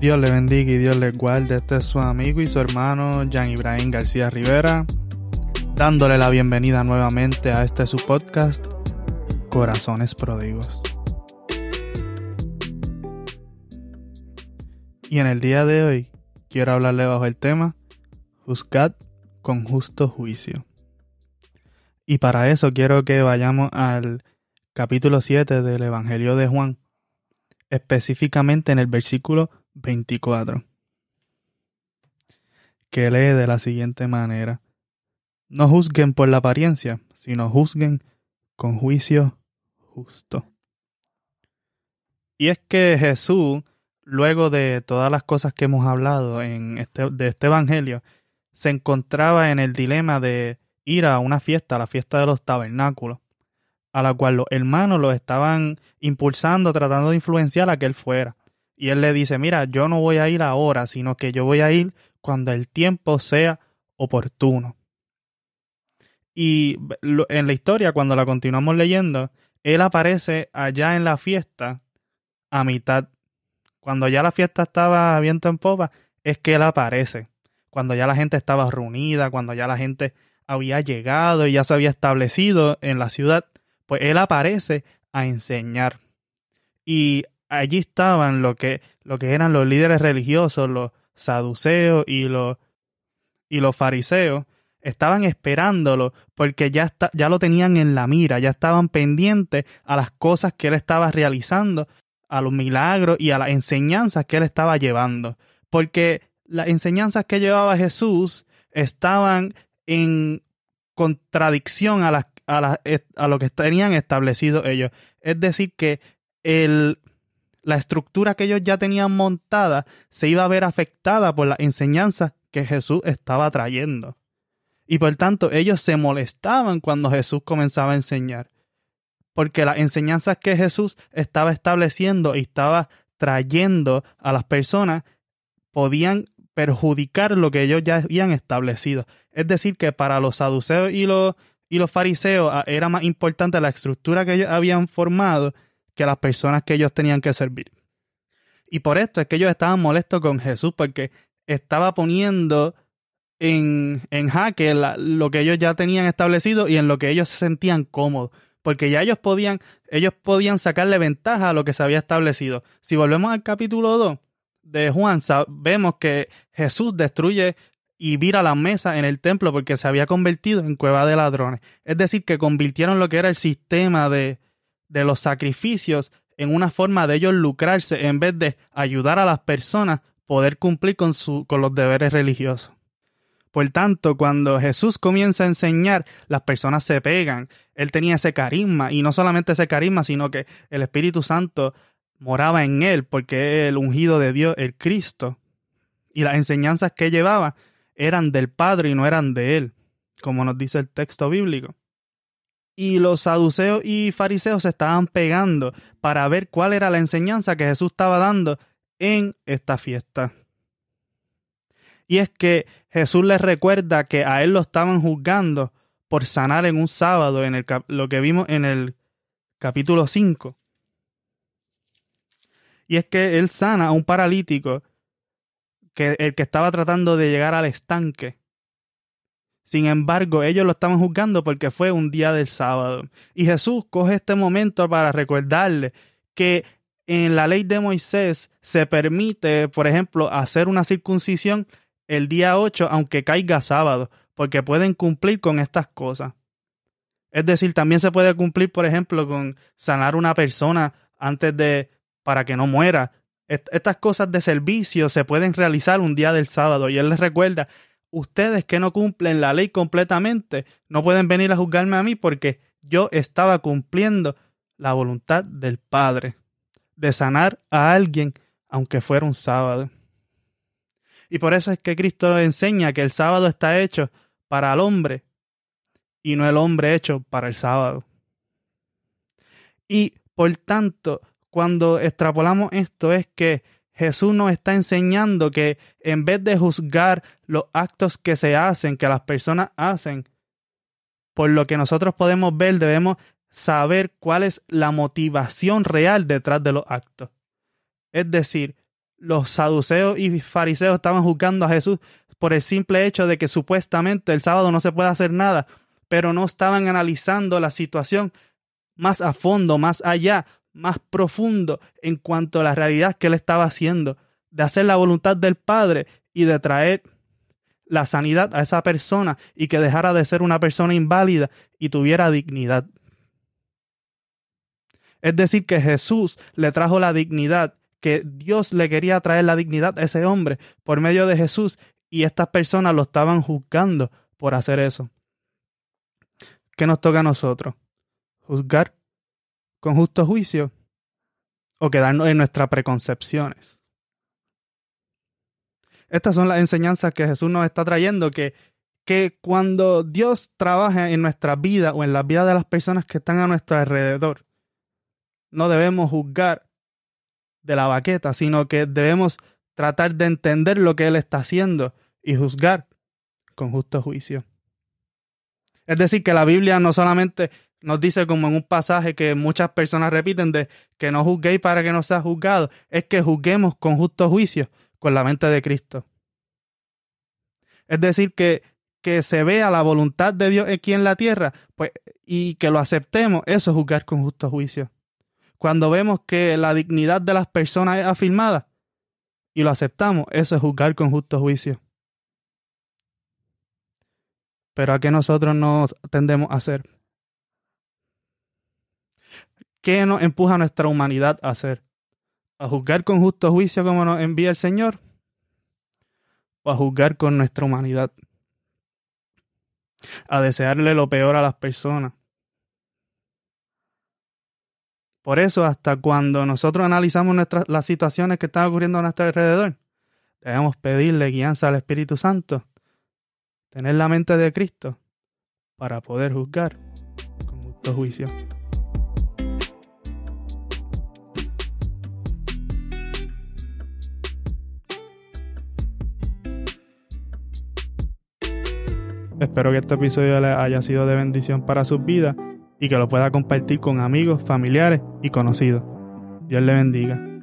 Dios le bendiga y Dios le guarde. Este es su amigo y su hermano Jan Ibrahim García Rivera, dándole la bienvenida nuevamente a este su podcast, Corazones Pródigos. Y en el día de hoy quiero hablarle bajo el tema Juzgad con justo juicio. Y para eso quiero que vayamos al capítulo 7 del Evangelio de Juan, específicamente en el versículo 24, que lee de la siguiente manera. No juzguen por la apariencia, sino juzguen con juicio justo. Y es que Jesús, luego de todas las cosas que hemos hablado en este, de este Evangelio, se encontraba en el dilema de ir a una fiesta, la fiesta de los tabernáculos, a la cual los hermanos lo estaban impulsando, tratando de influenciar a que él fuera. Y él le dice, mira, yo no voy a ir ahora, sino que yo voy a ir cuando el tiempo sea oportuno. Y en la historia, cuando la continuamos leyendo, él aparece allá en la fiesta a mitad. Cuando ya la fiesta estaba viento en popa, es que él aparece. Cuando ya la gente estaba reunida, cuando ya la gente había llegado y ya se había establecido en la ciudad, pues él aparece a enseñar. Y allí estaban lo que, lo que eran los líderes religiosos, los saduceos y los, y los fariseos, estaban esperándolo porque ya, está, ya lo tenían en la mira, ya estaban pendientes a las cosas que él estaba realizando, a los milagros y a las enseñanzas que él estaba llevando. Porque las enseñanzas que llevaba Jesús estaban en contradicción a, las, a, a lo que tenían establecido ellos. Es decir, que el, la estructura que ellos ya tenían montada se iba a ver afectada por las enseñanzas que Jesús estaba trayendo. Y por tanto, ellos se molestaban cuando Jesús comenzaba a enseñar. Porque las enseñanzas que Jesús estaba estableciendo y estaba trayendo a las personas podían perjudicar lo que ellos ya habían establecido. Es decir, que para los saduceos y los, y los fariseos ah, era más importante la estructura que ellos habían formado que las personas que ellos tenían que servir. Y por esto es que ellos estaban molestos con Jesús porque estaba poniendo en, en jaque lo que ellos ya tenían establecido y en lo que ellos se sentían cómodos. Porque ya ellos podían, ellos podían sacarle ventaja a lo que se había establecido. Si volvemos al capítulo 2 de Juan, vemos que Jesús destruye y vira la mesa en el templo porque se había convertido en cueva de ladrones. Es decir, que convirtieron lo que era el sistema de, de los sacrificios en una forma de ellos lucrarse en vez de ayudar a las personas poder cumplir con, su, con los deberes religiosos. Por tanto, cuando Jesús comienza a enseñar, las personas se pegan. Él tenía ese carisma, y no solamente ese carisma, sino que el Espíritu Santo moraba en él, porque es el ungido de Dios, el Cristo. Y las enseñanzas que llevaba eran del Padre y no eran de él, como nos dice el texto bíblico y los saduceos y fariseos se estaban pegando para ver cuál era la enseñanza que Jesús estaba dando en esta fiesta. Y es que Jesús les recuerda que a él lo estaban juzgando por sanar en un sábado, en el, lo que vimos en el capítulo 5. Y es que él sana a un paralítico, que el que estaba tratando de llegar al estanque. Sin embargo, ellos lo estaban juzgando porque fue un día del sábado. Y Jesús coge este momento para recordarle que en la ley de Moisés se permite, por ejemplo, hacer una circuncisión el día 8 aunque caiga sábado, porque pueden cumplir con estas cosas. Es decir, también se puede cumplir, por ejemplo, con sanar una persona antes de para que no muera. Estas cosas de servicio se pueden realizar un día del sábado y él les recuerda ustedes que no cumplen la ley completamente no pueden venir a juzgarme a mí porque yo estaba cumpliendo la voluntad del Padre de sanar a alguien aunque fuera un sábado. Y por eso es que Cristo enseña que el sábado está hecho para el hombre y no el hombre hecho para el sábado. Y por tanto, cuando extrapolamos esto es que Jesús nos está enseñando que en vez de juzgar los actos que se hacen, que las personas hacen, por lo que nosotros podemos ver, debemos saber cuál es la motivación real detrás de los actos. Es decir, los saduceos y fariseos estaban juzgando a Jesús por el simple hecho de que supuestamente el sábado no se puede hacer nada, pero no estaban analizando la situación más a fondo, más allá, más profundo en cuanto a la realidad que él estaba haciendo, de hacer la voluntad del Padre y de traer la sanidad a esa persona y que dejara de ser una persona inválida y tuviera dignidad. Es decir, que Jesús le trajo la dignidad, que Dios le quería traer la dignidad a ese hombre por medio de Jesús y estas personas lo estaban juzgando por hacer eso. ¿Qué nos toca a nosotros? ¿Juzgar con justo juicio o quedarnos en nuestras preconcepciones? Estas son las enseñanzas que Jesús nos está trayendo, que, que cuando Dios trabaja en nuestra vida o en la vida de las personas que están a nuestro alrededor, no debemos juzgar de la baqueta, sino que debemos tratar de entender lo que Él está haciendo y juzgar con justo juicio. Es decir, que la Biblia no solamente nos dice como en un pasaje que muchas personas repiten de que no juzguéis para que no sea juzgado, es que juzguemos con justo juicio, con la mente de Cristo. Es decir, que, que se vea la voluntad de Dios aquí en la tierra pues, y que lo aceptemos, eso es juzgar con justo juicio. Cuando vemos que la dignidad de las personas es afirmada y lo aceptamos, eso es juzgar con justo juicio. Pero ¿a qué nosotros nos tendemos a hacer? ¿Qué nos empuja nuestra humanidad a hacer? a juzgar con justo juicio como nos envía el Señor o a juzgar con nuestra humanidad, a desearle lo peor a las personas. Por eso, hasta cuando nosotros analizamos las situaciones que están ocurriendo a nuestro alrededor, debemos pedirle guianza al Espíritu Santo, tener la mente de Cristo para poder juzgar con justo juicio. Espero que este episodio les haya sido de bendición para sus vidas y que lo pueda compartir con amigos, familiares y conocidos. Dios le bendiga.